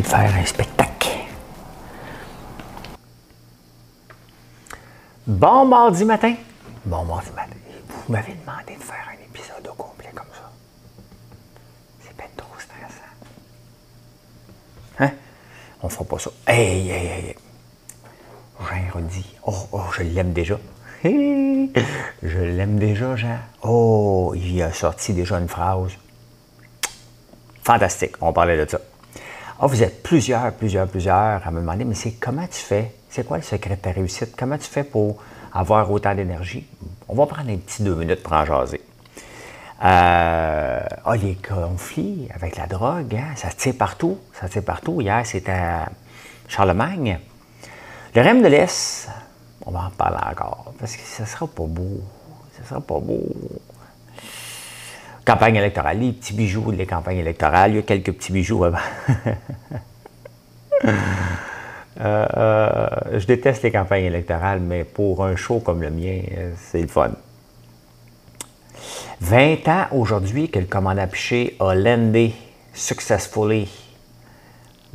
De faire un spectacle. Bon mardi matin. Bon mardi matin. Vous m'avez demandé de faire un épisode au complet comme ça. C'est pas trop stressant. Hein? On fera pas ça. Hey, hey, hey. Jean redit. Oh, oh, je l'aime déjà. je l'aime déjà, Jean. Oh, il a sorti déjà une phrase. Fantastique. On parlait de ça. Ah, vous êtes plusieurs, plusieurs, plusieurs à me demander, mais c'est comment tu fais? C'est quoi le secret de ta réussite? Comment tu fais pour avoir autant d'énergie? On va prendre un petit deux minutes pour en jaser. Euh, ah, les conflits avec la drogue, hein, ça se tire partout. Ça se tire partout. Hier, c'était à Charlemagne. Le REM de l'Est, on va en parler encore, parce que ça sera pas beau. Ça sera pas beau campagne électorale, les petits bijoux des campagnes électorales. Il y a quelques petits bijoux avant. Euh, euh, je déteste les campagnes électorales, mais pour un show comme le mien, c'est le fun. 20 ans aujourd'hui que le commandant Piché a landé successfully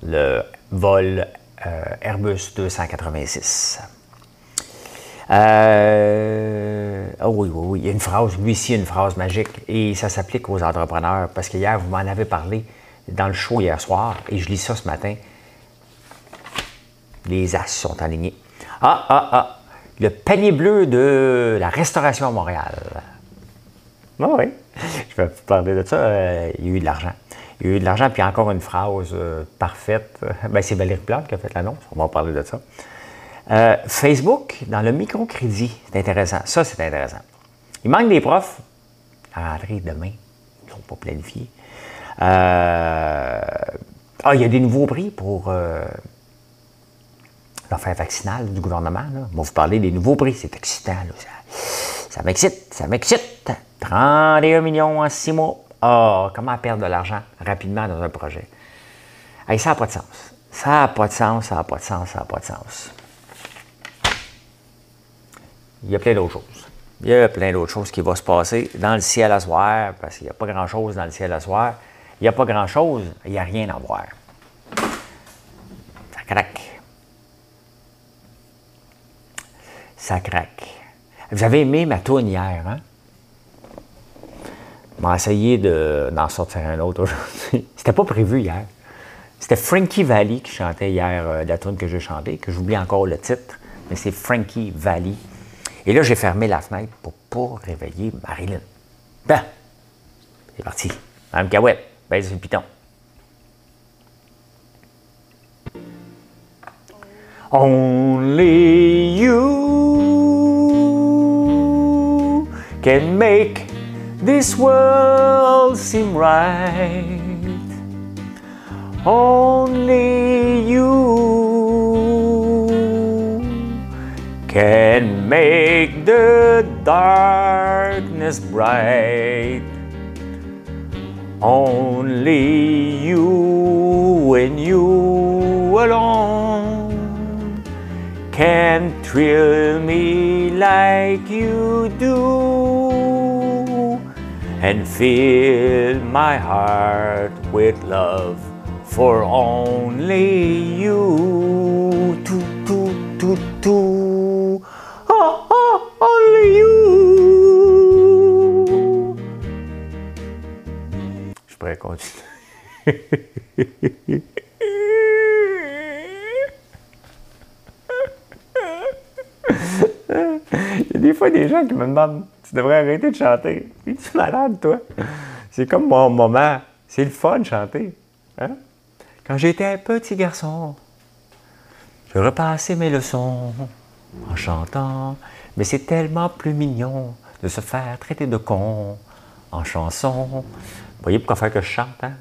le vol euh, Airbus 286. Euh, oh oui, oui, oui. Il y a une phrase, lui ici, une phrase magique. Et ça s'applique aux entrepreneurs. Parce que hier, vous m'en avez parlé dans le show hier soir. Et je lis ça ce matin. Les as sont alignés. Ah, ah, ah. Le panier bleu de la restauration à Montréal. Ah oui. Je vais vous parler de ça. Euh, il y a eu de l'argent. Il y a eu de l'argent, puis encore une phrase euh, parfaite. Ben, c'est Valérie Plante qui a fait l'annonce. On va parler de ça. Euh, Facebook, dans le microcrédit, c'est intéressant. Ça, c'est intéressant. Il manque des profs à rentrer demain. Ils ne sont pas planifiés. Euh, ah, il y a des nouveaux prix pour euh, l'affaire vaccinale du gouvernement. Là. Va vous parler des nouveaux prix. C'est excitant. Ça, m'excite. Ça m'excite. 31 millions en 6 mois. Ah, comment perdre de l'argent rapidement dans un projet? ça n'a pas de sens. Ça n'a pas de sens, ça n'a pas de sens, ça n'a pas de sens il y a plein d'autres choses. Il y a plein d'autres choses qui vont se passer dans le ciel à soir, parce qu'il n'y a pas grand-chose dans le ciel à soir. Il n'y a pas grand-chose, il n'y a rien à voir. Ça craque. Ça craque. Vous avez aimé ma tourne hier, hein? m'a essayé d'en sortir un autre aujourd'hui. C'était pas prévu hier. C'était Frankie Valli qui chantait hier euh, la tune que j'ai chantée, que j'oublie encore le titre, mais c'est Frankie Valli. Et là, j'ai fermé la fenêtre pour réveiller Marilyn. Ben, c'est parti. Madame Cahouette, baisse le piton. Only you can make this world seem right. Only you can make the darkness bright. Only you and you alone can thrill me like you do and fill my heart with love for only you. Il y a des fois des gens qui me demandent Tu devrais arrêter de chanter. Es-tu malade, toi? C'est comme mon moment. C'est le fun de chanter. Hein? Quand j'étais un petit garçon, je repassais mes leçons en chantant. Mais c'est tellement plus mignon de se faire traiter de con en chanson. Vous voyez pourquoi faire que je chante, hein?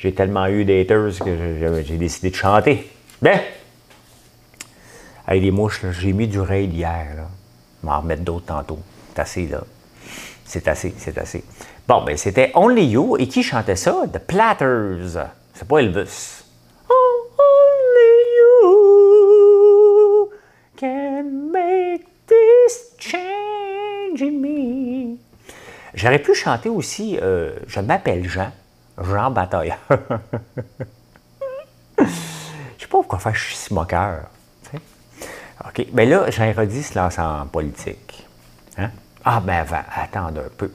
J'ai tellement eu d'haters que j'ai décidé de chanter. Ben! Avec les mouches, j'ai mis du raid hier. Là. Je vais en remettre d'autres tantôt. C'est assez, là. C'est assez, c'est assez. Bon, ben c'était Only You. Et qui chantait ça? The Platters. C'est pas Elvis. Only you can make this change in me. J'aurais pu chanter aussi euh, Je m'appelle Jean, Jean Batailleur. Je sais pas pourquoi faire je suis si moqueur. OK. Bien là, Jean Roddy se lance en politique. Hein? Ah, ben, attendre un peu.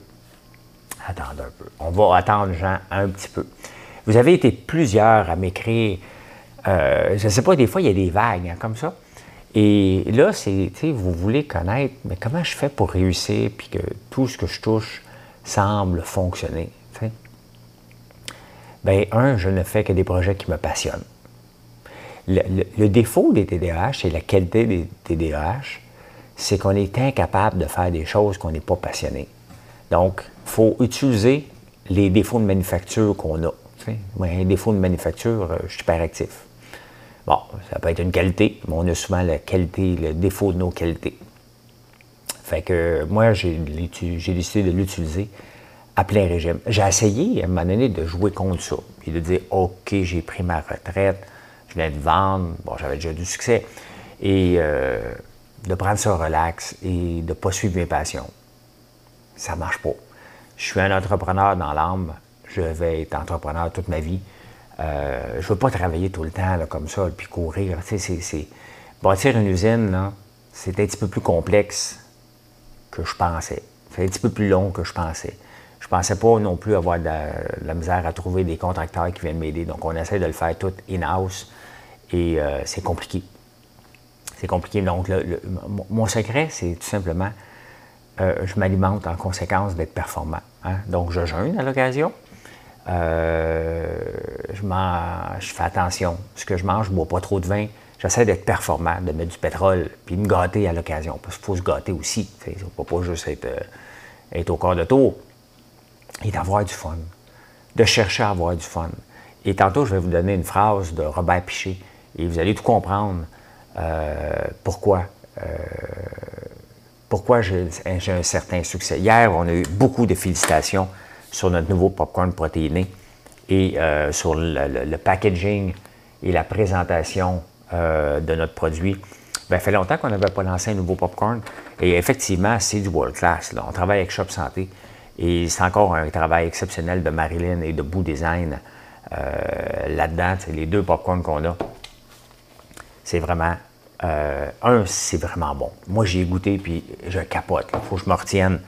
Attendre un peu. On va attendre Jean un petit peu. Vous avez été plusieurs à m'écrire. Euh, je ne sais pas, des fois, il y a des vagues hein, comme ça. Et là, c'est, vous voulez connaître, mais comment je fais pour réussir, puis que tout ce que je touche semble fonctionner? Bien, un, je ne fais que des projets qui me passionnent. Le, défaut des TDAH et la qualité des TDAH, c'est qu'on est incapable de faire des choses qu'on n'est pas passionné. Donc, il faut utiliser les défauts de manufacture qu'on a. Moi, un défaut de manufacture, euh, je suis super actif. Bon, ça peut être une qualité, mais on a souvent la qualité, le défaut de nos qualités. Fait que moi, j'ai décidé de l'utiliser à plein régime. J'ai essayé à un moment donné de jouer contre ça, puis de dire OK, j'ai pris ma retraite, je viens de vendre, bon, j'avais déjà du succès, et euh, de prendre ça relax et de ne pas suivre mes passions. Ça ne marche pas. Je suis un entrepreneur dans l'âme, je vais être entrepreneur toute ma vie. Euh, je ne veux pas travailler tout le temps comme ça, puis courir. Bâtir une usine, c'est un petit peu plus complexe que je pensais. C'est un petit peu plus long que je pensais. Je pensais pas non plus avoir de la, misère à trouver des contracteurs qui viennent m'aider. Donc, on essaie de le faire tout in-house et euh, c'est compliqué. C'est compliqué. Donc, mon secret, c'est tout simplement, euh, je m'alimente en conséquence d'être performant. Hein. Donc, je jeûne à l'occasion. Euh, je, je fais attention. Ce que je mange, je ne bois pas trop de vin. J'essaie d'être performant, de mettre du pétrole, puis de me gâter à l'occasion. Parce qu'il faut se gâter aussi. Il ne faut pas juste être, être au corps de tour et d'avoir du fun, de chercher à avoir du fun. Et tantôt, je vais vous donner une phrase de Robert Piché et vous allez tout comprendre euh, pourquoi, euh, pourquoi j'ai un certain succès. Hier, on a eu beaucoup de félicitations sur notre nouveau popcorn protéiné et euh, sur le, packaging et la présentation de notre produit. Bien, ça fait longtemps qu'on n'avait pas lancé un nouveau popcorn et effectivement, c'est du world class. On travaille avec Shop Santé et c'est encore un travail exceptionnel de Marilyn et de Boo Design euh, là-dedans. Les deux popcorns qu'on a, c'est vraiment. Euh, un, c'est vraiment bon. Moi, j'ai goûté puis je capote. Il faut que je me retienne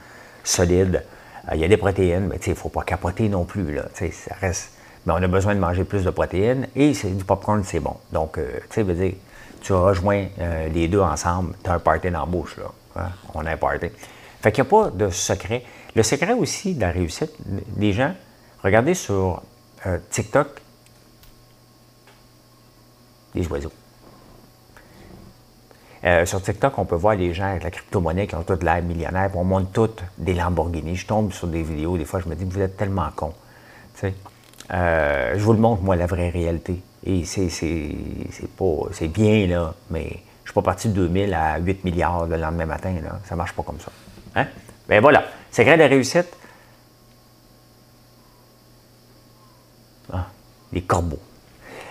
solide. Euh, il y a des protéines, mais il ne faut pas capoter non plus. Là, ça reste. Mais on a besoin de manger plus de protéines et c'est du popcorn, c'est bon. Donc, tu veux dire, tu rejoins les deux ensemble, tu as un party dans la bouche. Là, hein. On a un party. Fait qu'il n'y a pas de secret. Le secret aussi de la réussite, les gens, regardez sur euh, TikTok, les oiseaux. Euh, sur TikTok, on peut voir les gens avec la crypto-monnaie qui ont toutes l'air millionnaire, on monte toutes des Lamborghini. Je tombe sur des vidéos, des fois, je me dis, vous êtes tellement con. Euh, je vous le montre, moi, la vraie réalité. Et c'est, pas, c'est bien, là, mais je ne suis pas parti de 2000 à 8 milliards le lendemain matin. Là. Ça ne marche pas comme ça. Hein? Ben voilà, secret de réussite. Ah, les corbeaux.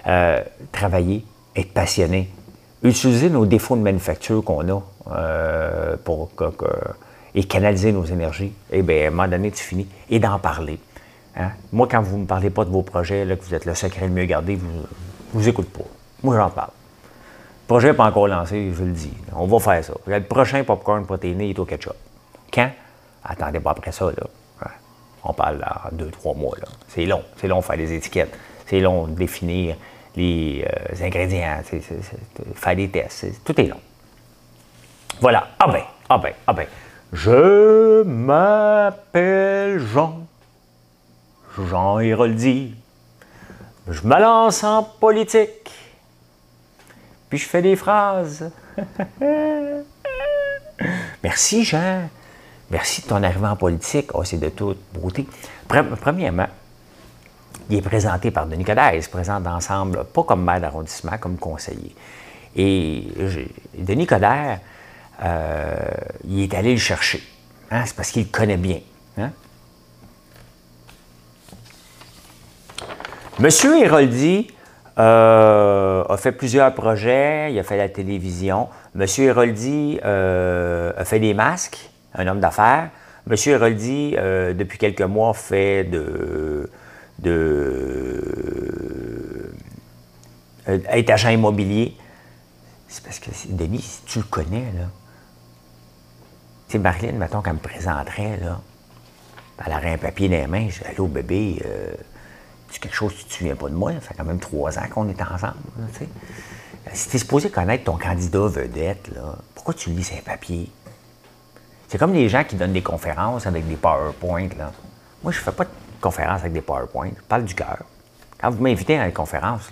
Euh, travailler, être passionné, utiliser nos défauts de manufacture qu'on a euh, pour et canaliser nos énergies. Eh bien, à un moment donné, tu finis. Et d'en parler. Hein? Moi, quand vous ne me parlez pas de vos projets, là, que vous êtes le secret le mieux gardé, vous vous écoutez pas. Moi, j'en parle. Le projet n'est pas encore lancé, je le dis. On va faire ça. Le prochain popcorn protéiné est au ketchup. Attendez pas après ça, là. On parle en deux, trois mois, là. C'est long. C'est long de faire les étiquettes. C'est long de définir les euh, ingrédients, faire des tests. Tout est long. Voilà. Ah ben, ah ben, ah ben. Je m'appelle Jean. Jean Héroldi. Je me lance en politique. Puis je fais des phrases. Merci Jean. Merci de ton arrivée en politique. Oh, c'est de toute beauté. Premièrement, il est présenté par Denis Coderre. Il se présente ensemble, pas comme maire d'arrondissement, comme conseiller. Et Denis Coderre, euh, il est allé le chercher. Hein, c'est parce qu'il le connaît bien. Hein. Monsieur Héroldi euh, a fait plusieurs projets, il a fait la télévision. Monsieur Héroldi euh, a fait des masques, un homme d'affaires. Monsieur Héroldi, depuis quelques mois, fait de, de être agent immobilier. C'est parce que, Denis, si tu le connais, là, tu sais, Marilyn, mettons qu'elle me présenterait, là, elle aurait un papier dans les mains, je dis, allô, bébé, euh, tu quelque chose, tu te souviens pas de moi, ça fait quand même trois ans qu'on est ensemble, tu sais. Si tu es supposé connaître ton candidat vedette, là, pourquoi tu lis ces papiers? C'est comme les gens qui donnent des conférences avec des PowerPoint, là. Moi, je fais pas de conférences avec des PowerPoint, je parle du cœur. Quand vous m'invitez à une conférence,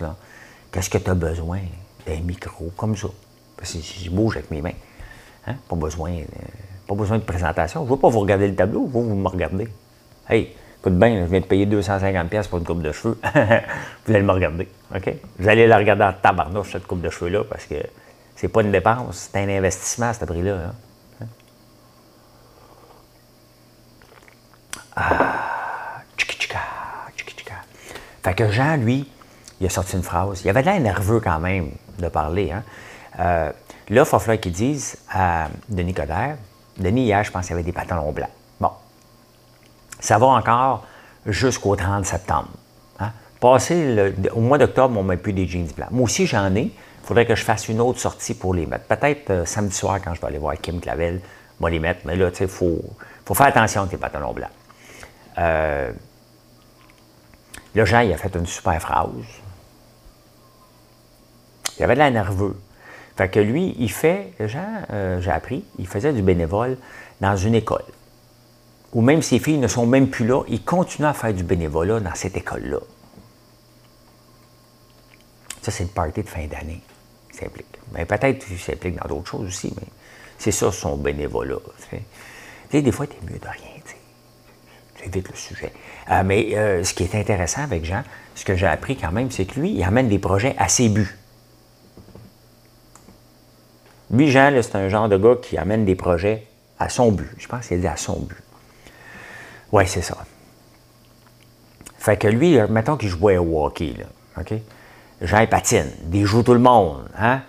qu'est-ce que tu as besoin? D'un micro, comme ça. Parce que je bouge avec mes mains. Hein? Pas besoin... Pas besoin de présentation. Je ne veux pas vous regarder le tableau, vous, vous me regardez. Hey, écoute bien, je viens de payer 250$ pour une coupe de cheveux. vous allez me regarder. OK? Vous allez la regarder en tabarnouche, cette coupe de cheveux-là, parce que c'est pas une dépense, c'est un investissement à ce prix-là. Hein? Ah, tchiki Fait que Jean, lui, il a sorti une phrase. Il avait l'air nerveux quand même de parler. Hein? Euh, là, il va falloir qu'il dise à Denis Coderre, Denis, hier, je pense qu'il avait des pantalons blancs. Bon. Ça va encore jusqu'au 30 septembre. Hein? Passé au mois d'octobre, on met plus des jeans blancs. Moi aussi, j'en ai. Il faudrait que je fasse une autre sortie pour les mettre. Peut-être euh, samedi soir, quand je vais aller voir Kim Clavel, je vais les mettre. Mais là, tu sais, il faut, faire attention à tes pantalons blancs. Euh, là, Jean, il a fait une super phrase. Il avait de l'air nerveux. Fait que lui, il fait, Jean, euh, j'ai appris, il faisait du bénévole dans une école. Ou même ses filles ne sont même plus là, il continue à faire du bénévolat dans cette école-là. Ça, c'est le party de fin d'année. S'implique. Mais peut-être qu'il s'implique dans d'autres choses aussi, mais c'est ça son bénévolat. Tu des fois, es mieux de rien. Tu évites le sujet. Euh, mais euh, ce qui est intéressant avec Jean, ce que j'ai appris quand même, c'est que lui, il amène des projets à ses buts. Lui, Jean, c'est un genre de gars qui amène des projets à son but. Je pense qu'il dit à son but. Oui, c'est ça. Fait que lui, mettons qu'il jouait au hockey, là, OK? Jean, il patine, il joue tout le monde, hein?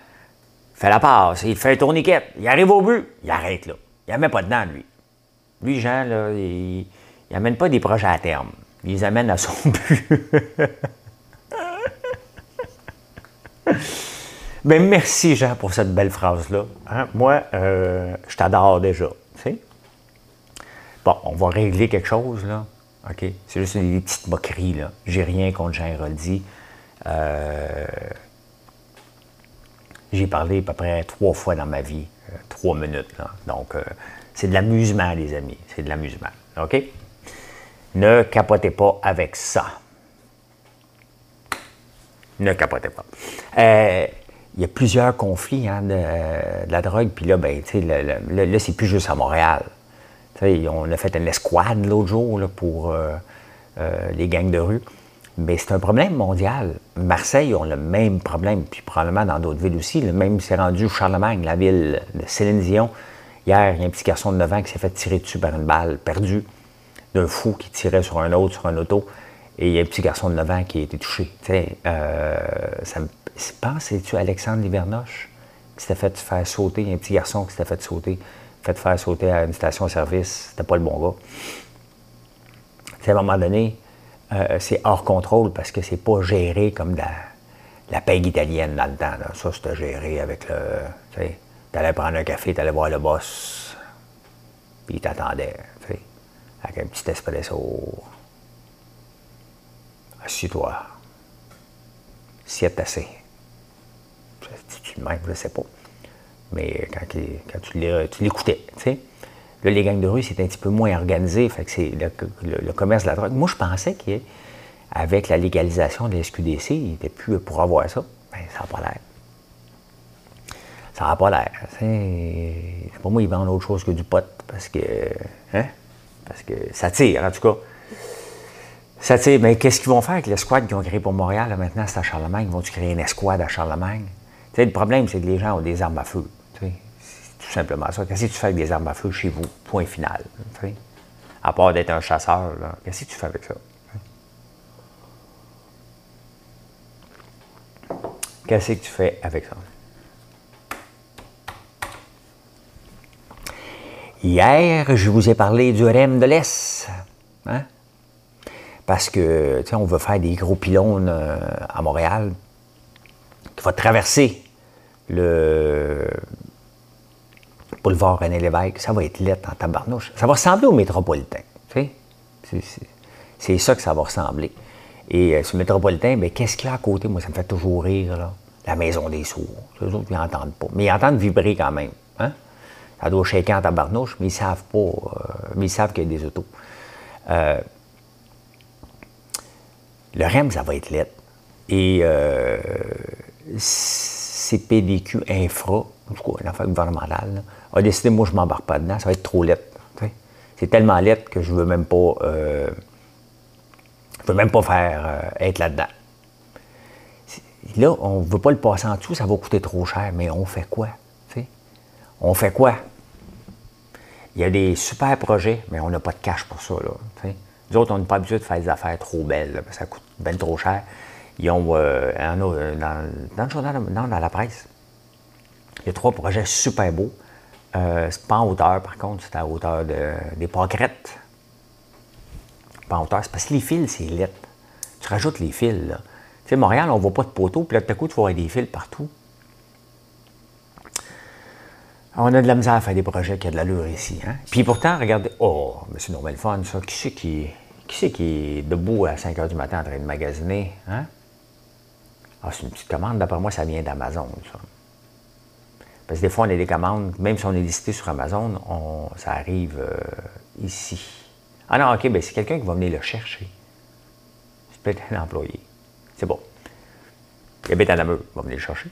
Il fait la passe, il fait un tourniquet, il arrive au but, il arrête, là. Il ne met pas dedans, lui. Lui, Jean, là, il n'amène pas des projets à terme. Il les amène à son but. Ben, merci, Jean, pour cette belle phrase-là. Hein. Moi, euh, je t'adore déjà. Bon, on va régler quelque chose, là. OK? C'est juste des petites moqueries, là. J'ai rien contre Jean Héroldi. Euh, j'ai parlé à peu près trois fois dans ma vie, euh, trois minutes, là. Donc, c'est de l'amusement, les amis. C'est de l'amusement. OK? Ne capotez pas avec ça. Ne capotez pas il y a plusieurs conflits hein, de, la drogue. Puis là, ben, là, c'est plus juste à Montréal. on a fait une escouade l'autre jour pour euh, euh, les gangs de rue. Mais c'est un problème mondial. Marseille ont le même problème, puis probablement dans d'autres villes aussi. Le même s'est rendu Charlemagne, la ville de Céline Dion. Hier, il y a un petit garçon de 9 ans qui s'est fait tirer dessus par une balle perdue d'un fou qui tirait sur un autre, sur un auto. Et il y a un petit garçon de 9 ans qui a été touché. Euh, ça me Penses-tu Alexandre Livernoche qui s'était fait faire sauter, un petit garçon qui s'était fait sauter, fait faire sauter à une station-service, c'était pas le bon gars. à un moment donné, euh, c'est hors contrôle parce que c'est pas géré comme la, la paye italienne dans le temps. Ça, c'était géré avec le. Tu allais prendre un café, tu allais voir le boss, puis il t'attendait, avec un petit espresso. Assis-toi. Siète assez même, je ne sais pas. Mais quand, tu l'écoutais, tu sais. Là, les gangs de rue, c'est un petit peu moins organisé. Fait que c'est le, commerce de la drogue. Moi, je pensais qu'avec la légalisation de la SQDC, il n'était plus pour avoir ça. Mais ça n'a pas l'air. Ça n'a pas l'air. Pour moi, ils vendent autre chose que du pot parce que. Hein? Parce que ça tire, en tout cas. Ça, sais, mais qu'est-ce qu'ils vont faire avec l'escouade qu'ils ont créé pour Montréal, maintenant, c'est à Charlemagne? Vont-tu créer une escouade à Charlemagne? Tu sais, le problème, c'est que les gens ont des armes à feu. C'est tout simplement ça. Qu'est-ce que tu fais avec des armes à feu chez vous? Point final. À part d'être un chasseur, qu'est-ce que tu fais avec ça? Qu'est-ce que tu fais avec ça? Hier, je vous ai parlé du REM de l'Est. Hein? Parce que, tu sais, on veut faire des gros pylônes euh, à Montréal qui va traverser le boulevard René Lévesque. Ça va être lettre en tabarnouche. Ça va ressembler au métropolitain. Tu sais? C'est- ça que ça va ressembler. Et euh, le métropolitain, ben, qu'est-ce qu'il y a à côté? Moi, ça me fait toujours rire, là. La maison des sourds. Les autres, ils n'entendent pas. Mais ils entendent vibrer quand même. Hein? Ça doit shaker en tabarnouche, mais ils savent pas. euh, mais ils savent qu'il y a des autos. Euh, le REM, ça va être lettre. Et euh, CPDQ Infra, en tout cas, une affaire gouvernementale, a décidé, moi, je ne m'embarque pas dedans, ça va être trop sais. C'est tellement lettre que je ne veux même pas. je veux même pas faire être là-dedans. Là, on ne veut pas le passer en dessous, ça va coûter trop cher, mais on fait quoi? On fait quoi? Il y a des super projets, mais on n'a pas de cash pour ça. Là. Nous autres, on n'est pas habitués de faire des affaires trop belles, parce que ça coûte bien trop cher. Ils ont, euh, euh, dans, dans le journal, non, dans la presse, il y a trois projets super beaux. Euh, c'est pas en hauteur, par contre, c'est à hauteur de, des pâquerettes. Pas en hauteur, c'est parce que les fils, c'est lettre. Tu rajoutes les fils, là. Tu sais, Montréal, on ne voit pas de poteaux, puis là, tout à coup, tu vois des fils partout. On a de la misère à faire des projets qui ont de l'allure ici. Hein? Puis pourtant, regardez. Oh, mais c'est normal fun, ça. Qui c'est qui, qui, c'est qui est debout à 5 h du matin en train de magasiner? Hein? Ah, c'est une petite commande. D'après moi, ça vient d'Amazon, ça. Parce que des fois, on a des commandes, même si on est listé sur Amazon, on- ça arrive euh, ici. Ah non, OK, ben c'est quelqu'un qui va venir le chercher. C'est peut-être un employé. C'est bon. Il habite il va venir le chercher.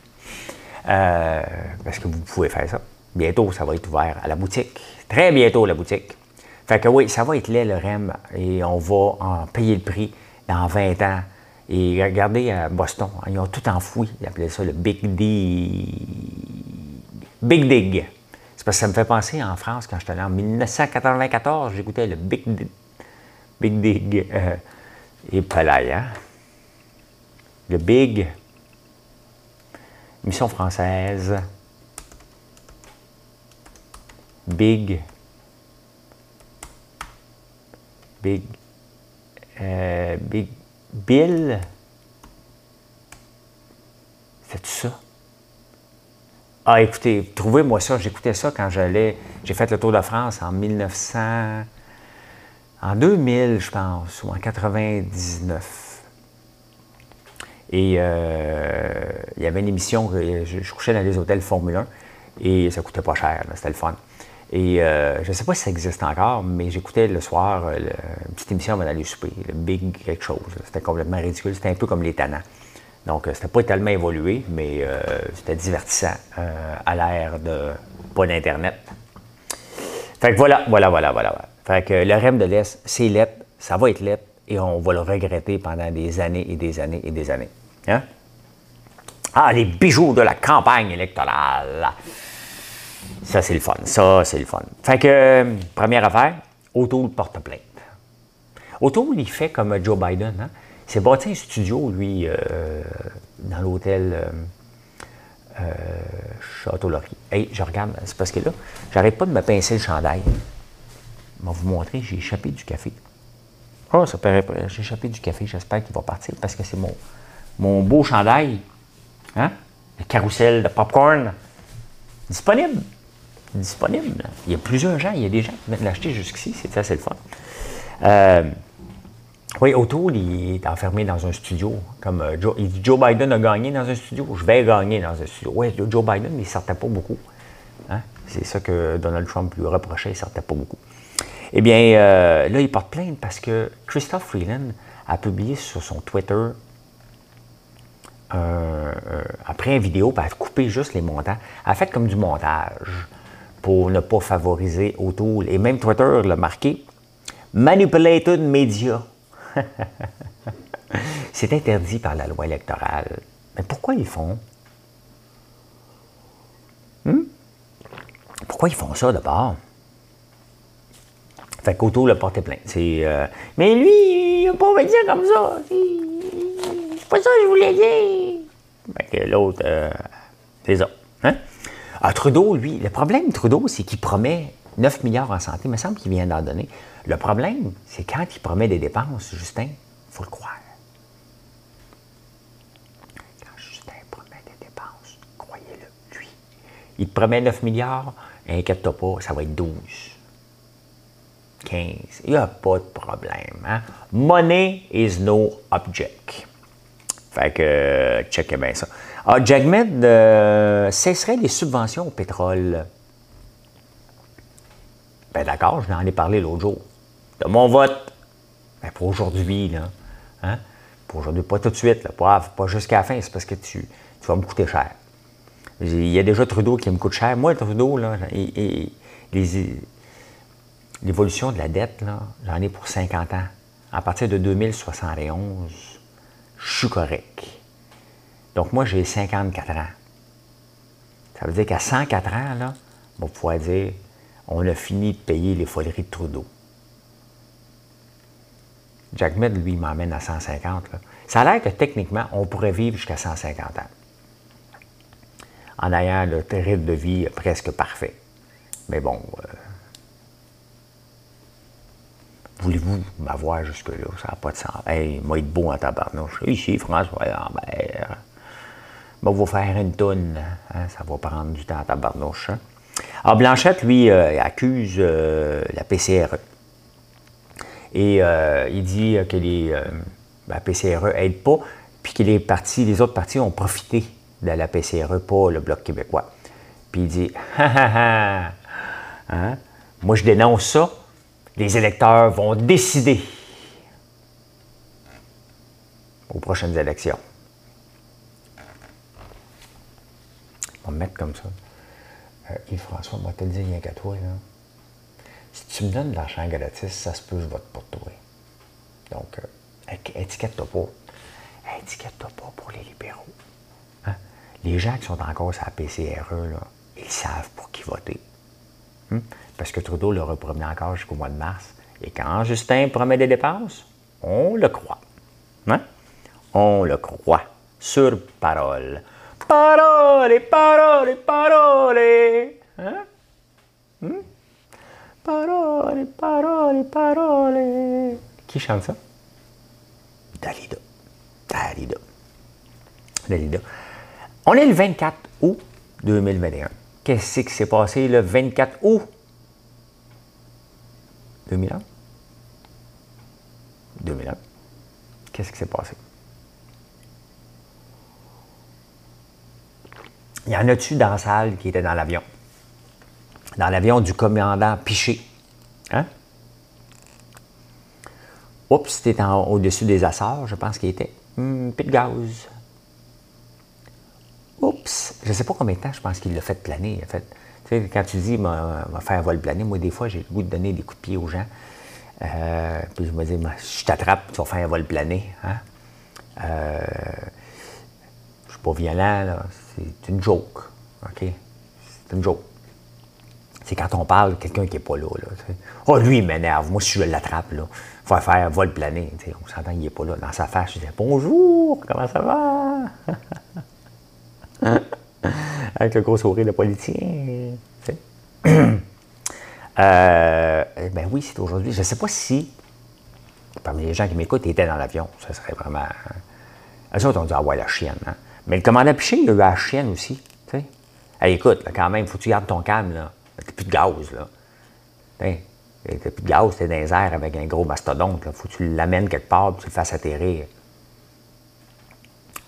Euh, parce que vous pouvez faire ça. Bientôt, ça va être ouvert à la boutique. Très bientôt, la boutique. Fait que oui, ça va être laid, le REM, et on va en payer le prix dans 20 ans. Et regardez à Boston, ils ont tout enfoui. Ils appelaient ça le Big D. Big Dig. C'est parce que ça me fait penser en France, quand j'étais allé en 1994, j'écoutais le Big Dig. Big Dig. euh, et palais, hein? Le Big. Mission française. Big. Big. euh, Big. Bill. C'est ça? Ah, écoutez, trouvez-moi ça. J'écoutais ça quand j'allais. J'ai fait le Tour de France en 1900. En 2000, je pense, ou en 99. Et euh, il y avait une émission, je, je couchais dans les hôtels Formule 1 et ça coûtait pas cher, c'était le fun. Et euh, je ne sais pas si ça existe encore, mais j'écoutais le soir euh, une petite émission avant d'aller souper, le Big quelque chose. C'était complètement ridicule, c'était un peu comme les tannants. Donc, euh, c'était pas tellement évolué, mais euh, c'était divertissant à l'ère de pas d'Internet. Fait que voilà, voilà, voilà, voilà. voilà. Fait que le REM de l'Est, c'est lettre, ça va être lettre, et on va le regretter pendant des années et des années et des années. Hein? Ah, les bijoux de la campagne électorale. Ça, c'est le fun. Ça, c'est le fun. Fait que, première affaire, O'Toole porte plainte. O'Toole, il fait comme Joe Biden. Hein? Il s'est bâti un studio, lui, euh, dans l'hôtel euh, euh, Château-Laurier. Hey, je regarde, c'est parce que là, j'arrête pas de me pincer le chandail. Je vais vous montrer, j'ai échappé du café. Oh, ça paraît. J'ai échappé du café, j'espère qu'il va partir parce que c'est mon, mon beau chandail. Hein? Le carrousel de popcorn. Disponible. Disponible. Il y a plusieurs gens, il y a des gens qui viennent l'acheter jusqu'ici, c'est c'est le fun. Euh, oui, O'Toole, il est enfermé dans un studio. Comme euh, Joe, il dit Joe Biden a gagné dans un studio, je vais gagner dans un studio. Oui, Joe Biden, il ne sortait pas beaucoup. Hein? C'est ça que Donald Trump lui reprochait, il ne sortait pas beaucoup. Eh bien, euh, là, il porte plainte parce que Christophe Freeland a publié sur son Twitter, après une vidéo, elle a coupé juste les montants. Elle a fait comme du montage pour ne pas favoriser O'Toole. Et même Twitter l'a marqué Manipulated Media. C'est interdit par la loi électorale. Mais pourquoi ils font? Hmm? Pourquoi ils font ça d'abord? Fait qu'Auto l'a porté plainte. C'est, euh, mais lui, il n'a pas dire comme ça. C'est pas ça que je voulais dire. Fait que l'autre, euh, c'est ça. Ah, Trudeau, lui, le problème de Trudeau, c'est qu'il promet 9 milliards en santé. Il me semble qu'il vient d'en donner. Le problème, c'est quand il promet des dépenses, Justin, il faut le croire. Quand Justin promet des dépenses, croyez-le, lui. Il te promet 9 milliards, inquiète-toi pas, ça va être 12. 15. Il n'y a pas de problème. Hein? Money is no object. Fait que, checkez bien ça. Ah, Jagmed euh, cesserait les subventions au pétrole? Ben d'accord, je n'en ai parlé l'autre jour. De mon vote. Ben pour aujourd'hui, là. Hein? Pour aujourd'hui, pas tout de suite, là, pas, pas jusqu'à la fin, c'est parce que tu, vas me coûter cher. Il y a déjà Trudeau qui me coûte cher. Moi, Trudeau, là, l'évolution de la dette, là, j'en ai pour 50 ans. À partir de 2071, je suis correct. Donc, moi, j'ai 54 ans. Ça veut dire qu'à 104 ans, là, on va pouvoir dire on a fini de payer les foleries de Trudeau. Jack Med, lui, m'emmène à 150. Ça a l'air que techniquement, on pourrait vivre jusqu'à 150 ans. En ayant le rythme de vie presque parfait. Mais bon, euh, voulez-vous m'avoir jusque-là? Ça n'a pas de sens. Hey, moi, être beau en tabarnouche. Ici, François Lambert. Va vous faire une toune. Hein? Ça va prendre du temps à tabarnouche. Hein? Alors, Blanchette, lui, euh, accuse euh, la PCRE. Et euh, il dit que les, la PCRE n'aide pas, puis que les, les autres partis ont profité de la PCRE, pas le Bloc québécois. Puis il dit hein? Moi, je dénonce ça. Les électeurs vont décider aux prochaines élections. Va mettre comme ça. Euh, Yves-François, moi, te le rien qu'à toi. Là. Si tu me donnes de l'argent gratis, ça se peut, je vote pour toi. Donc, euh, étiquette-toi pas. Étiquette-toi pas pour les libéraux. Hein? Les gens qui sont encore sur la PCRE, là, ils savent pour qui voter. Hum? Parce que Trudeau leur promis encore jusqu'au mois de mars. Et quand Justin promet des dépenses, on le croit. Hein? On le croit. Sur parole. Parole, parole, parole. Hein? Hmm? Parole, parole, parole. Qui chante ça? Dalida. Dalida. Dalida. On est le 24 août 2021. Qu'est-ce qui s'est passé le 24 août 2001? 2001. Qu'est-ce qui s'est passé? Il y en a-tu dans la salle qui était dans l'avion? Dans l'avion du commandant Piché. Hein? Oups, c'était au-dessus des Açores, je pense qu'il était. Hum, de gaz. Oups, je ne sais pas combien de temps, je pense qu'il l'a fait planer. fait, tu sais, quand tu dis, va faire vol plané, moi, des fois, j'ai le goût de donner des coups de pied aux gens. Euh, puis je me dis, je t'attrape, tu vas faire un vol plané. Hein? Euh, je suis pas violent, là. C'est une joke. OK? C'est une joke. C'est quand on parle de quelqu'un qui n'est pas là. là oh, lui, il m'énerve. Moi, si je l'attrape, là, faut faire un vol plané. On s'entend qu'il n'est pas là. Dans sa face, je dis Bonjour, comment ça va? Avec le gros sourire de politicien. euh, ben oui, c'est aujourd'hui. Je ne sais pas si, parmi les gens qui m'écoutent, étaient dans l'avion. Ça serait vraiment. Eux autres ont dit Ah ouais, la chienne. Hein? Mais le commandant Piché, il a eu la chienne aussi. Écoute, quand même, faut que tu gardes ton calme. là? T'as plus de gaz. là. T'as plus de gaz, t'es dans les airs avec un gros mastodonte. Il faut que tu l'amènes quelque part et tu le fasses atterrir.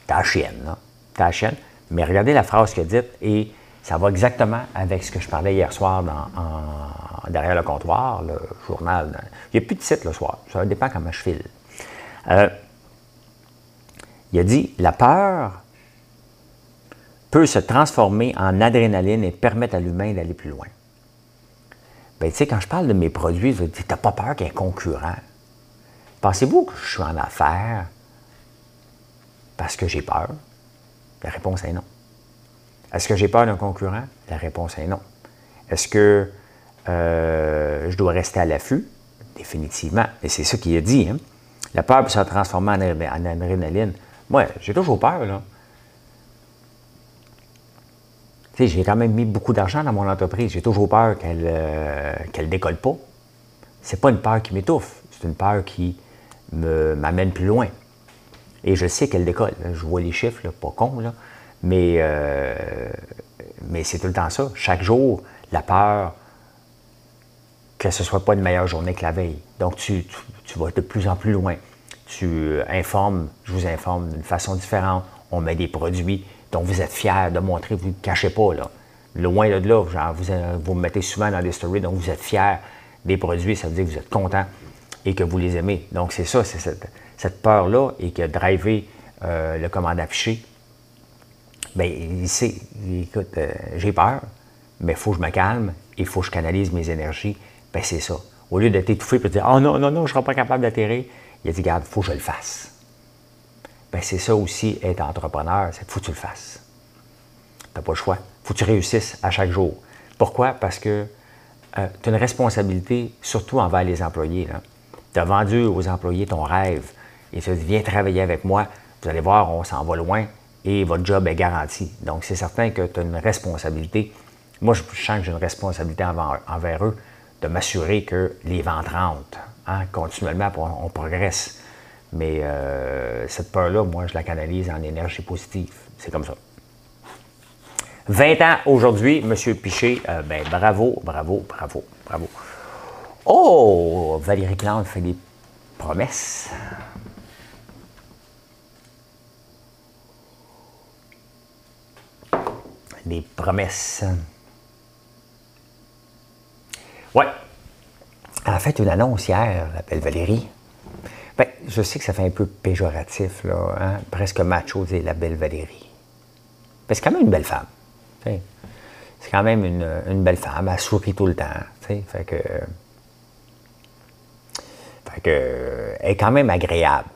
T'as la chienne, là. T'as la chienne. Mais regardez la phrase qu'il a dite et ça va exactement avec ce que je parlais hier soir dans, derrière le comptoir, le journal. Il n'y a plus de site le soir. Ça dépend comment je file. Euh, il a dit La peur peut se transformer en adrénaline et permettre à l'humain d'aller plus loin. Ben, tu sais, quand je parle de mes produits, je dis, t'as pas peur qu'il y ait un concurrent? Pensez-vous que je suis en affaires parce que j'ai peur? La réponse est non. Est-ce que j'ai peur d'un concurrent? La réponse est non. Est-ce que euh, je dois rester à l'affût? Définitivement. Et c'est ça qu'il a dit. Hein? La peur peut se transformer en adrénaline. Moi, j'ai toujours peur, là. Tu sais, j'ai quand même mis beaucoup d'argent dans mon entreprise. J'ai toujours peur qu'elle euh, décolle pas. C'est pas une peur qui m'étouffe. C'est une peur qui m'amène plus loin. Et je sais qu'elle décolle. Je vois les chiffres, pas con. Mais, euh, mais c'est tout le temps ça. Chaque jour, la peur que ce ne soit pas une meilleure journée que la veille. Donc, tu, tu, vas de plus en plus loin. Tu informes, je vous informe d'une façon différente. On met des produits dont vous êtes fiers de montrer, vous ne cachez pas. Là. Loin de là, genre, vous, vous me mettez souvent dans des stories, donc vous êtes fiers des produits, ça veut dire que vous êtes content et que vous les aimez. Donc, c'est ça, c'est cette, peur-là et que driver euh, le commande affiché, bien, il sait, écoute, euh, j'ai peur, mais il faut que je me calme, il faut que je canalise mes énergies. Bien, c'est ça. Au lieu d'être étouffé et de dire Oh non, non, non, je ne serai pas capable d'atterrir, il a dit Regarde, il faut que je le fasse. Bien, c'est ça aussi, être entrepreneur, c'est faut que tu le fasses. Tu n'as pas le choix. Faut que tu réussisses à chaque jour. Pourquoi? Parce que euh, tu as une responsabilité, surtout envers les employés. Tu as vendu aux employés ton rêve et tu Viens travailler avec moi. Vous allez voir, on s'en va loin et votre job est garanti. Donc, c'est certain que tu as une responsabilité. Moi, je sens que j'ai une responsabilité envers, eux de m'assurer que les ventes rentrent. Hein, continuellement, on, progresse. Mais euh, cette peur-là, moi, je la canalise en énergie positive. C'est comme ça. 20 ans aujourd'hui, M. Piché, euh, ben, bravo, bravo, bravo, bravo. Oh, Valérie Plante fait des promesses. Des promesses. Ouais. Elle a fait une annonce hier, l'appelle Valérie. Ben, je sais que ça fait un peu péjoratif, là, hein? presque macho, dire la belle Valérie. Mais c'est quand même une belle femme. C'est quand même une, belle femme. Elle sourit tout le temps. Fait que, fait que, elle est quand même agréable.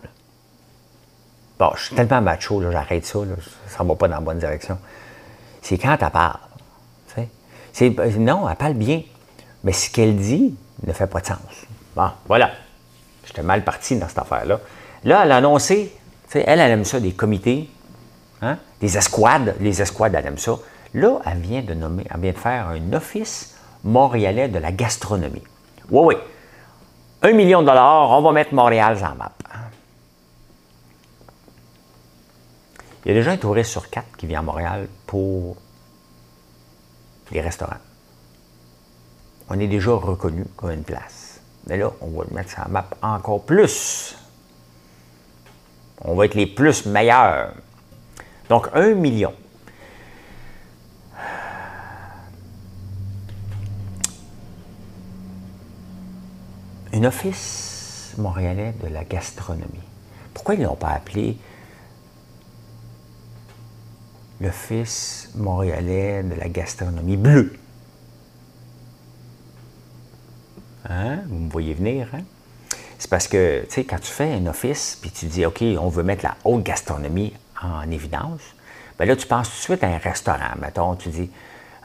Bon, je suis tellement macho, j'arrête ça, ça ne va pas dans la bonne direction. C'est quand elle parle. non, elle parle bien. Mais ce qu'elle dit ne fait pas de sens. Bon, voilà. J'étais mal parti dans cette affaire-là. Là, elle a annoncé, elle, elle aime ça, des comités, hein, des escouades. Les escouades, elle aime ça. Là, elle vient de nommer, elle vient de faire un office montréalais de la gastronomie. Oui, oui. Un million de dollars, on va mettre Montréal en map. Il y a déjà un touriste sur quatre qui vient à Montréal pour les restaurants. On est déjà reconnu comme une place. Mais là, on va le mettre sur la map encore plus. On va être les plus meilleurs. Donc, un million. un office montréalais de la gastronomie. Pourquoi ils ne l'ont pas appelé l'Office montréalais de la gastronomie bleue? Hein? Vous me voyez venir, hein? C'est parce que, tu sais, quand tu fais un office, puis tu dis, OK, on veut mettre la haute gastronomie en évidence, bien là, tu penses tout de suite à un restaurant. Mettons, tu dis,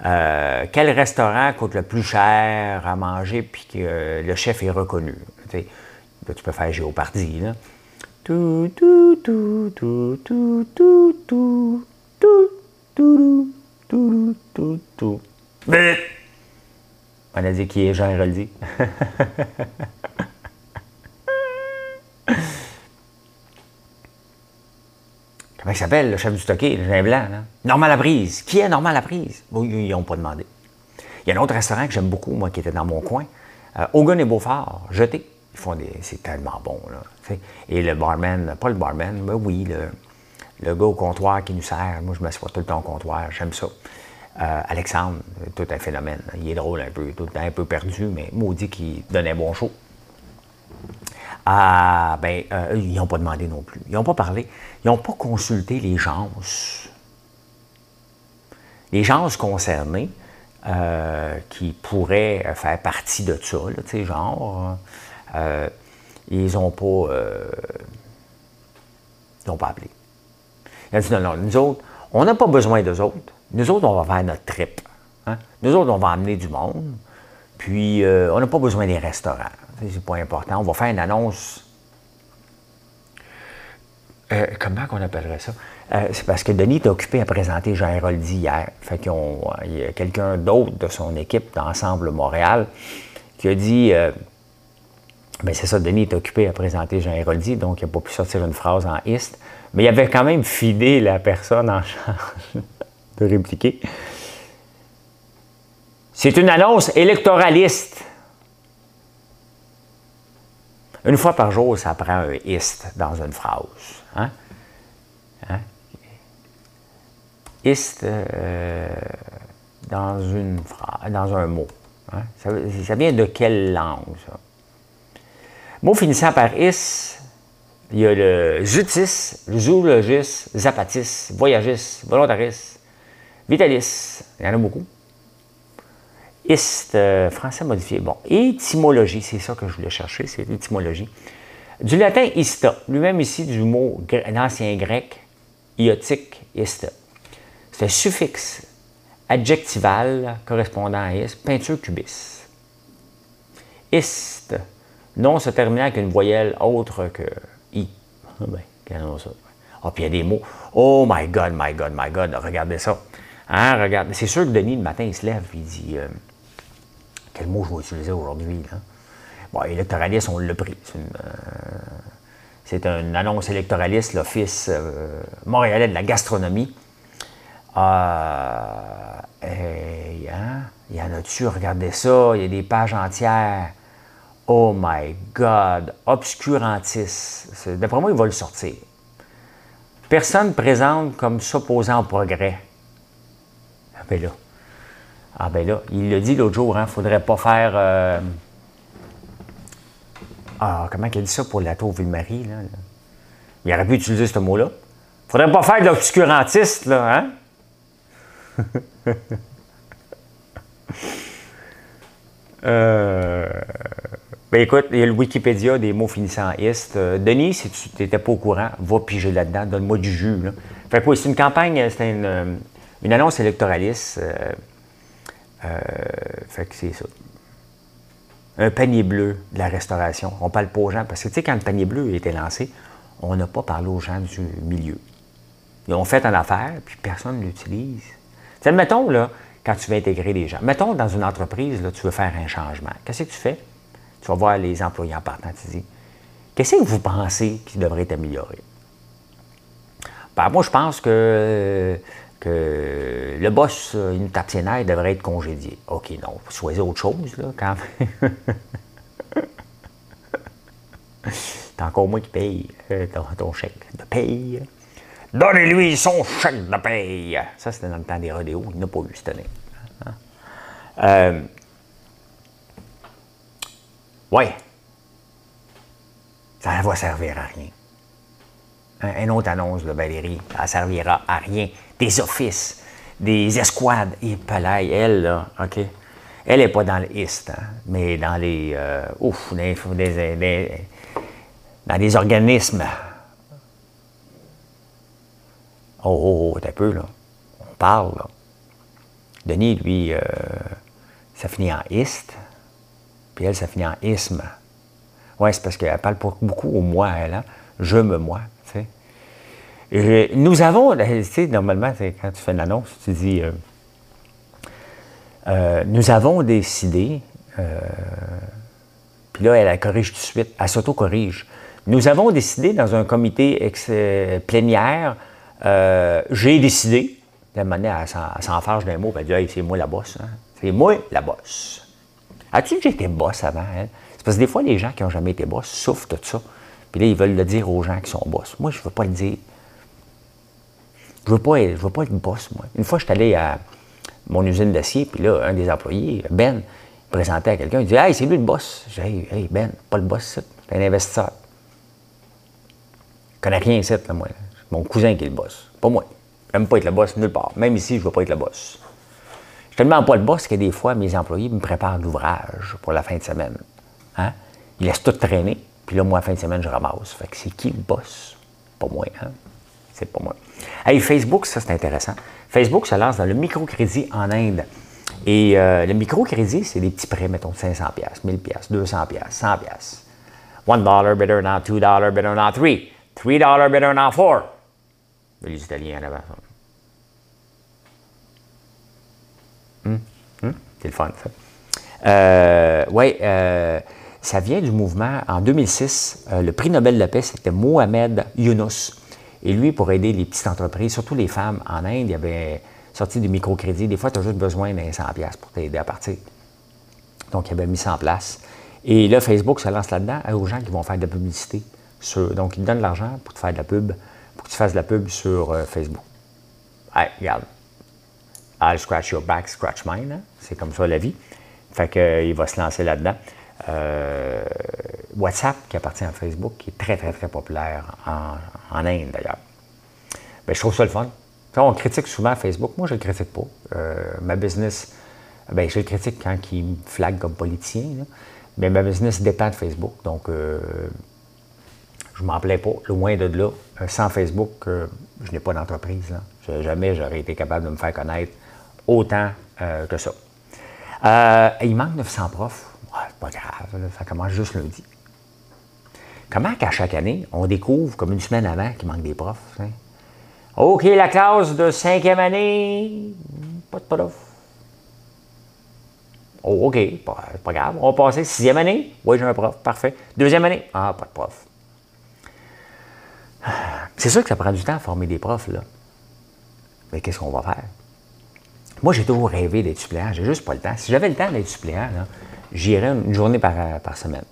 euh, quel restaurant coûte le plus cher à manger puis que le chef est reconnu. Tu, tu peux faire Géopardy. Là. Tout, tout, tout, tout, tout, tout, tout, tout, tout, tout, tout, tout. On a dit qui est Jean Héroldi. Comment il s'appelle, le chef du stocké, le vin blanc? Là? Normand Laprise. Qui est Normand Laprise? Oui, ils n'ont pas demandé. Il y a un autre restaurant que j'aime beaucoup, moi, qui était dans mon coin. Euh, et Beaufort, jeté. Ils font des. C'est tellement bon, là. Et le barman, pas le barman, mais oui, le, le, gars au comptoir qui nous sert. Moi, je m'assois tout le temps au comptoir, j'aime ça. Euh, Alexandre, tout un phénomène. Il est drôle un peu, tout le temps un peu perdu, mais maudit qu'il donne un bon show. Ah, ben, euh, ils n'ont pas demandé non plus. Ils n'ont pas parlé. Ils n'ont pas consulté les gens. Les gens concernés euh, qui pourraient faire partie de ça, tu sais, genre. Ils n'ont pas, ils n'ont pas appelé. Il a dit non, non, nous autres, on n'a pas besoin d'eux autres. Nous autres, on va faire notre trip. Hein? Nous autres, on va amener du monde. Puis, euh, on n'a pas besoin des restaurants. C'est pas important. On va faire une annonce. Euh, comment on appellerait ça? Euh, c'est parce que Denis est occupé à présenter Jean Héroldi hier. Fait qu'il y a quelqu'un d'autre de son équipe d'Ensemble Montréal qui a dit ben c'est ça, Denis est occupé à présenter Jean Héroldi, donc il n'a pas pu sortir une phrase en ist. Mais il avait quand même fidé la personne en charge de répliquer. C'est une annonce électoraliste. Une fois par jour, ça prend un ist dans une phrase. Hein? hein? Ist euh, dans, une phrase, dans un mot. Hein? Ça, vient de quelle langue, ça? Mot finissant par is, il y a le jutis, zoologis, zapatis, voyagis, volontaris, vitalis. Il y en a beaucoup. Ist, euh, français modifié. Bon, étymologie, c'est ça que je voulais chercher, c'est l'étymologie. Du latin ista, lui-même ici du mot l'ancien grec, iotique, ista. C'est un suffixe adjectival correspondant à is, peinture cubis. Ist, non se terminant avec une voyelle autre que i. Ah ben, regardons ça. Ah, puis il y a des mots. Oh my God, my God, my God, regardez ça. Hein, regardez. C'est sûr que Denis, le matin, il se lève et il dit euh, Quel mot je vais utiliser aujourd'hui Bon, électoraliste, on l'a pris. C'est une, annonce électoraliste, l'Office euh, montréalais de la gastronomie. Euh, hein, il y en a dessus, regardez ça, il y a des pages entières. Oh my God, obscurantis. D'après moi, il va le sortir. Personne présente comme s'opposant au progrès. Ah ben là. Ah ben là, il l'a dit l'autre jour, il hein, ne faudrait pas faire. Euh, ah, comment a dit ça pour la tour Ville-Marie? Là, Il aurait pu utiliser ce mot-là. Faudrait pas faire de l'obscurantiste, là, hein? euh. Ben écoute, il y a le Wikipédia des mots finissant ist. Euh, Denis, si tu n'étais pas au courant, va piger là-dedans, donne-moi du jus. Là. Fait que c'est une campagne, c'est une, euh, une, annonce électoraliste. Euh, fait que c'est ça. Un panier bleu de la restauration. On parle pas aux gens, parce que tu sais, quand le panier bleu a été lancé, on n'a pas parlé aux gens du milieu. Ils ont fait une affaire, puis personne ne l'utilise. Tu mettons, là, quand tu veux intégrer des gens, mettons dans une entreprise, là, tu veux faire un changement. Qu'est-ce que tu fais? Tu vas voir les employés en partant, tu dis Qu'est-ce que vous pensez qui devrait être amélioré? Ben, moi, je pense que, que le boss, une tape devrait être congédié. OK, non, choisis autre chose, là, quand même. C'est encore moi qui paye euh, ton, chèque de paye. Donnez-lui son chèque de paye. Ça, c'était dans le temps des rodéos. Il n'a pas eu cette année. Euh, oui. Ça ne va servir à rien. Une autre annonce de Valérie, ça ne servira à rien. Des offices, des escouades. Et Pelay, elle, là, OK? Elle n'est pas dans le East, hein, mais dans les. Euh, ouf, dans des organismes. Oh, oh, oh, t'as peu, là. On parle, là. Denis, lui, euh, ça finit en East. Puis elle, ça finit en isme. Oui, c'est parce qu'elle parle beaucoup au moi, elle. Hein? Je me moi. Nous avons, tu sais, normalement, quand tu fais une annonce, tu dis euh, euh, Nous avons décidé, euh, puis là, elle, corrige tout de suite, elle s'auto-corrige. Nous avons décidé dans un comité plénière, j'ai décidé, de manière à s'en d'un mot, elle dit hey, c'est moi la bosse. Hein? C'est moi la bosse. As-tu déjà été boss avant? Hein? C'est parce que des fois, les gens qui n'ont jamais été boss souffrent de ça. Puis là, ils veulent le dire aux gens qui sont boss. Moi, je ne veux pas le dire. Je veux, pas être, boss, moi. Une fois, je suis allé à mon usine d'acier, puis là, un des employés, Ben, il présentait à quelqu'un, il dit Hey, c'est lui le boss. J'ai dit Hey, Ben, pas le boss, c'est un investisseur. Je connais rien ici, là, moi. C'est mon cousin qui est le boss. Pas moi. Je n'aime pas être le boss nulle part. Même ici, je veux pas être le boss tellement pas le boss que des fois, mes employés me préparent l'ouvrage pour la fin de semaine. Hein? Ils laissent tout traîner. Puis là, moi, fin de semaine, je ramasse. Fait c'est qui le boss? Pas moi, hein? C'est pas moi. Hey, Facebook, ça, c'est intéressant. Facebook se lance dans le microcrédit en Inde. Et euh, le microcrédit, c'est des petits prêts, mettons, de 500 1000 200 100 $1 dollar better than 2 dollars better than 3. 3 dollars better than 4. Les Italiens en avant. Hum, hum, c'est le fun, ça. Euh, oui, euh, ça vient du mouvement. En 2006, euh, le prix Nobel de la paix, c'était Mohamed Younous. Et lui, pour aider les petites entreprises, surtout les femmes en Inde, il avait sorti des microcrédits. Des fois, tu as juste besoin d'un 100$ pour t'aider à partir. Donc, il avait mis ça en place. Et là, Facebook se lance là-dedans aux gens qui vont faire de la publicité. donc, ils te donnent de l'argent pour te faire de la pub, pour que tu fasses de la pub sur Facebook. Hey, regarde. I'll scratch your back, scratch mine. Hein. C'est comme ça la vie. Fait qu'il va se lancer là-dedans. Euh, WhatsApp, qui appartient à Facebook, qui est très, très, très populaire en, Inde d'ailleurs. Ben, je trouve ça le fun. on critique souvent Facebook. Moi, je ne le critique pas. Euh, ma business, ben, je le critique quand il me flague comme politicien. Mais ma business dépend de Facebook. Donc, euh, je ne m'en plais pas. Loin de là. sans Facebook, je n'ai pas d'entreprise. Jamais j'aurais été capable de me faire connaître autant que ça. il manque 900 profs c'est pas grave, ça commence juste lundi. Comment qu'à chaque année, on découvre comme une semaine avant qu'il manque des profs? OK, la classe de cinquième année, pas de prof. Oh, OK, pas, grave. On va passer sixième année. Oui, j'ai un prof. Parfait. Deuxième année. Ah, pas de prof. C'est sûr que ça prend du temps à former des profs, là. Mais qu'est-ce qu'on va faire? Moi, j'ai toujours rêvé d'être suppléant. J'ai juste pas le temps. Si j'avais le temps d'être suppléant, j'irais une journée par, semaine.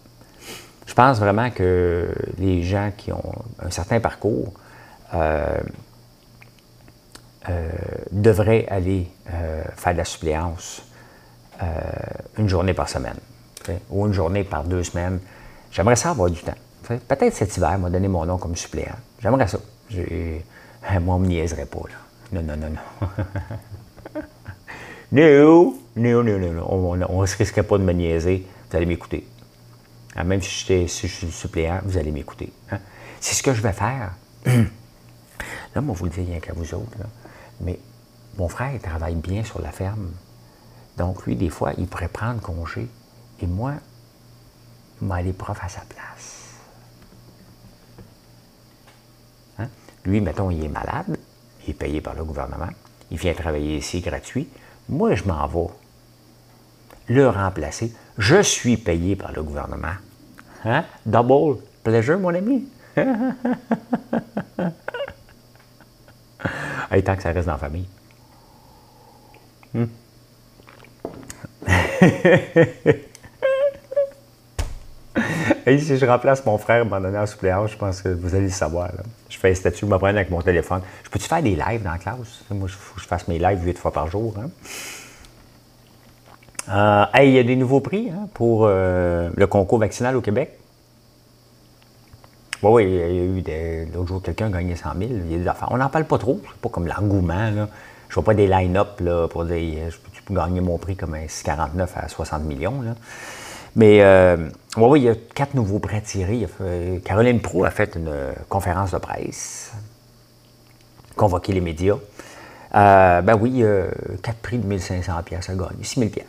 Je pense vraiment que les gens qui ont un certain parcours euh, euh, devraient aller euh, faire de la suppléance une journée par semaine ou une journée par deux semaines. J'aimerais ça avoir du temps. Peut-être cet hiver, m'a donné mon nom comme suppléant. J'aimerais ça. Moi, on ne me niaiserait pas. Là. Non, non, non, non. Non, non, non, non, on ne se risquerait pas de me niaiser. Vous allez m'écouter. Ah, même si, je suis suppléant, vous allez m'écouter. Hein. C'est ce que je vais faire. là, moi, vous le dis rien qu'à vous autres. Mais mon frère, il travaille bien sur la ferme. Donc, lui, des fois, il pourrait prendre congé. Et moi, m'aller prof à sa place. Hein? Lui, mettons, il est malade. Il est payé par le gouvernement. Il vient travailler ici gratuit. Moi, je m'en vais le remplacer. Je suis payé par le gouvernement. Hein? Double pleasure, mon ami. hey, tant que ça reste dans la famille. Hmm. si je remplace mon frère abandonné en suppléance, je pense que vous allez le savoir. Je fais un statut, je me avec mon téléphone. Je peux-tu faire des lives dans la classe? Moi, il faut que je fasse mes lives huit fois par jour. Hein? Euh, il y a des nouveaux prix hein, pour euh, le concours vaccinal au Québec. Oui, oui, il y a eu l'autre jour, quelqu'un a gagné 100 000. Il y a des affaires. On n'en parle pas trop. C'est pas comme l'engouement. Je ne vois pas des line-up pour dire je peux gagner mon prix comme un 49 à 60 millions. Mais euh, oui, il y a quatre nouveaux prêts tirés. Caroline Pro a fait une conférence de presse, convoqué les médias. Euh, ben oui, euh, quatre prix de 1500 pièces à gagner, 6000 pièces.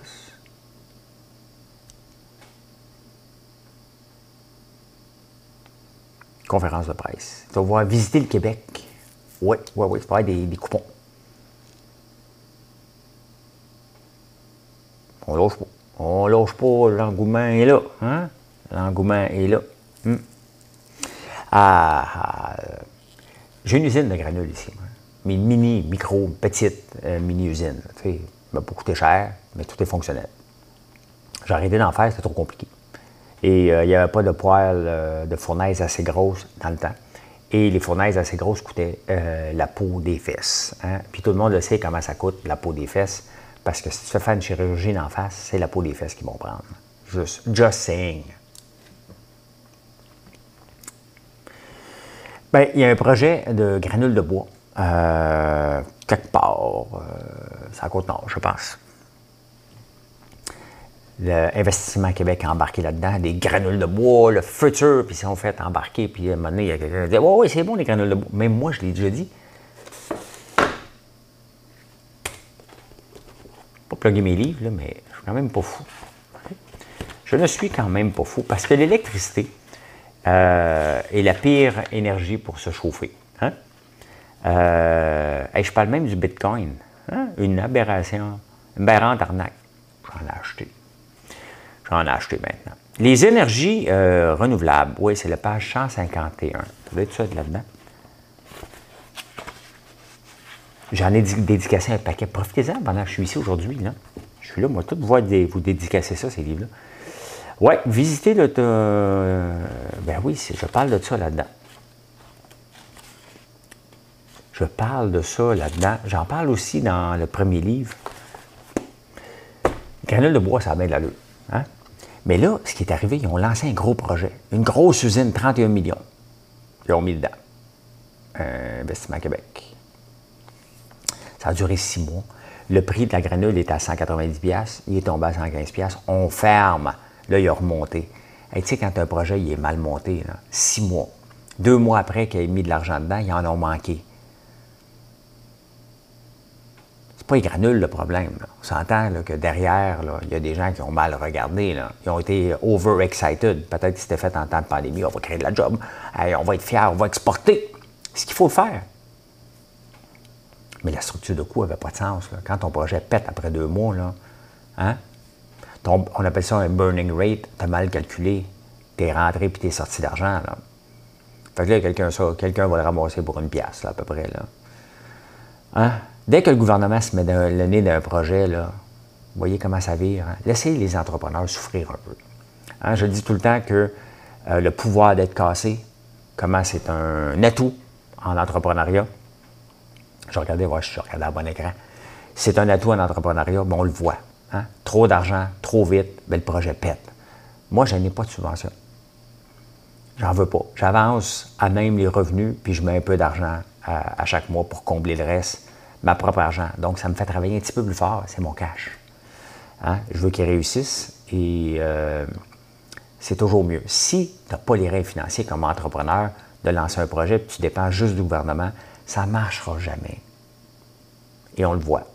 Conférence de presse. Tu vas voir visiter le Québec. Oui, oui, oui, tu vas avoir des, coupons. On lâche pas. On lâche pas, l'engouement est là. Hein? L'engouement est là. Hmm. Ah, ah, j'ai une usine de granules ici. Mais mini, micro, petite euh, mini-usine. Ça m'a pas coûté cher, mais tout est fonctionnel. J'ai arrêté d'en faire, c'était trop compliqué. Et euh, il n'y avait pas de poêle euh, de fournaise assez grosse dans le temps. Et les fournaises assez grosses coûtaient la peau des fesses. Hein? Puis tout le monde le sait comment ça coûte, la peau des fesses. Parce que si tu fais une chirurgie d'en face, c'est la peau des fesses qu'ils vont prendre. Juste, just saying. Bien, il y a un projet de granules de bois, euh, quelque part, euh, c'est à Côte-Nord, je pense. L'investissement Québec a embarqué là-dedans, des granules de bois, le futur, puis ils sont fait embarquer, puis à un moment donné, il y a quelqu'un qui dit Oui, oui, c'est bon les granules de bois. Même moi, je l'ai déjà dit. Pas plugger mes livres, là, mais je suis quand même pas fou. Je ne suis quand même pas fou parce que l'électricité euh, est la pire énergie pour se chauffer. Hein? Euh, je parle même du Bitcoin. Hein? Une aberration, une aberrante arnaque. J'en ai acheté. J'en ai acheté maintenant. Les énergies euh, renouvelables, oui, c'est la page 151. Vous avez tout ça là-dedans? J'en ai dédicacé un paquet. Profitez-en pendant que je suis ici aujourd'hui. Je suis là, moi, tout vous, vous dédicacer ça, ces livres-là. Oui, visiter le. ben oui, je parle de ça là-dedans. Je parle de ça là-dedans. J'en parle aussi dans le premier livre. Granule de bois, ça a de l'allure. Hein? Mais là, ce qui est arrivé, ils ont lancé un gros projet. Une grosse usine, 31 millions. Ils ont mis dedans. Un investissement Québec. Ça a duré six mois. Le prix de la granule était à 190$. Il est tombé à 115$. On ferme. Là, il a remonté. tu sais, quand un projet il est mal monté, six mois, deux mois après qu'il ait mis de l'argent dedans, ils en ont manqué. C'est pas les granules le problème. On s'entend que derrière, il y a des gens qui ont mal regardé. Ils ont été overexcited. Peut-être que c'était fait en temps de pandémie. On va créer de la job. on va être fiers, on va exporter. C'est ce qu'il faut faire. Mais la structure de coût n'avait pas de sens. Quand ton projet pète après deux mois, là, hein? on appelle ça un burning rate, tu as mal calculé, tu es rentré puis tu es sorti d'argent. Là. Fait que là, quelqu'un, va le ramasser pour une pièce, à peu près. Là. Hein? Dès que le gouvernement se met le nez d'un projet, vous voyez comment ça vire. Hein? Laissez les entrepreneurs souffrir un peu. Hein? Je dis tout le temps que euh, le pouvoir d'être cassé, comment c'est un atout en entrepreneuriat. Je regardais, je suis regardé à bon écran. C'est un atout en entrepreneuriat, on le voit. Hein? Trop d'argent, trop vite, le projet pète. Moi, je n'ai pas de subvention. J'en veux pas. J'avance à même les revenus, puis je mets un peu d'argent à, chaque mois pour combler le reste, ma propre argent. Donc, ça me fait travailler un petit peu plus fort, c'est mon cash. Hein? Je veux qu'ils réussissent et euh, c'est toujours mieux. Si tu n'as pas les rêves financiers comme entrepreneur de lancer un projet, puis tu dépends juste du gouvernement, ça ne marchera jamais. Et on le voit.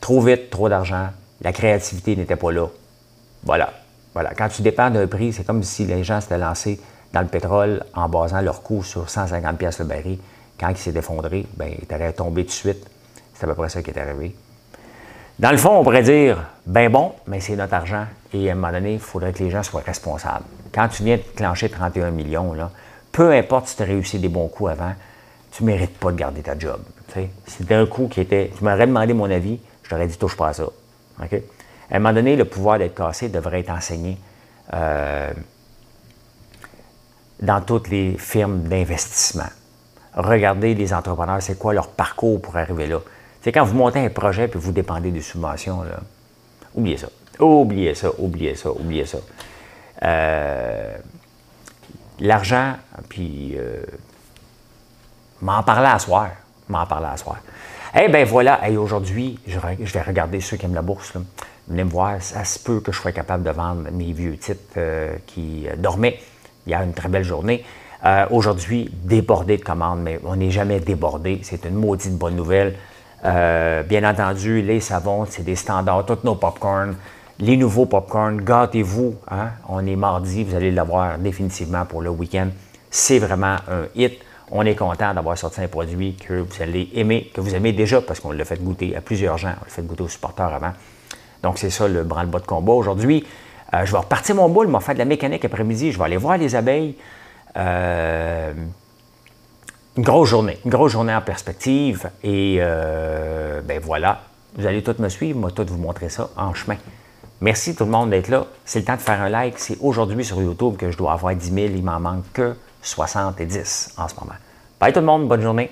Trop vite, trop d'argent, la créativité n'était pas là. Voilà. Voilà. Quand tu dépends d'un prix, c'est comme si les gens s'étaient lancés dans le pétrole en basant leur coût sur 150 pièces le baril. Quand il s'est effondré, ben, il aurait tombé tout de suite. C'est à peu près ça qui est arrivé. Dans le fond, on pourrait dire, ben bon, mais c'est notre argent. Et à un moment donné, il faudrait que les gens soient responsables. Quand tu viens de clencher 31 millions, peu importe si tu as réussi des bons coups avant, tu ne mérites pas de garder ta job. C'était un coup qui était. Tu m'aurais demandé mon avis, je t'aurais dit, touche pas à ça. À un moment donné, le pouvoir d'être cassé devrait être enseigné euh, dans toutes les firmes d'investissement. Regardez les entrepreneurs, c'est quoi leur parcours pour arriver là? C'est quand vous montez un projet et vous dépendez des subventions, là, oubliez ça. Oubliez ça, oubliez ça, oubliez ça. Euh, l'argent, puis euh, m'en parler à soir. M'en parler à soir. Eh bien voilà, aujourd'hui, je, vais regarder ceux qui aiment la bourse. Venez me voir, ça se peut que je sois capable de vendre mes vieux titres euh, qui dormaient. Il y a une très belle journée. Euh, aujourd'hui, débordé de commandes, mais on n'est jamais débordé. C'est une maudite bonne nouvelle. bien entendu, les savons, c'est des standards, tous nos popcorn, les nouveaux popcorn, gâtez-vous. Hein? On est mardi, vous allez l'avoir définitivement pour le week-end. C'est vraiment un hit. On est content d'avoir sorti un produit que vous allez aimer, que vous aimez déjà parce qu'on l'a fait goûter à plusieurs gens. On l'a fait goûter aux supporters avant. Donc, c'est ça le branle-bas de combat. Aujourd'hui, euh, je vais repartir mon boule, je vais faire de la mécanique après-midi. Je vais aller voir les abeilles. Euh, une grosse journée, une grosse journée en perspective. Et euh, ben voilà, vous allez tous me suivre, moi, tout vous montrer ça en chemin. Merci tout le monde d'être là. C'est le temps de faire un like. C'est aujourd'hui sur YouTube que je dois avoir 10 000. Il m'en manque que 70 en ce moment. Bye tout le monde, bonne journée.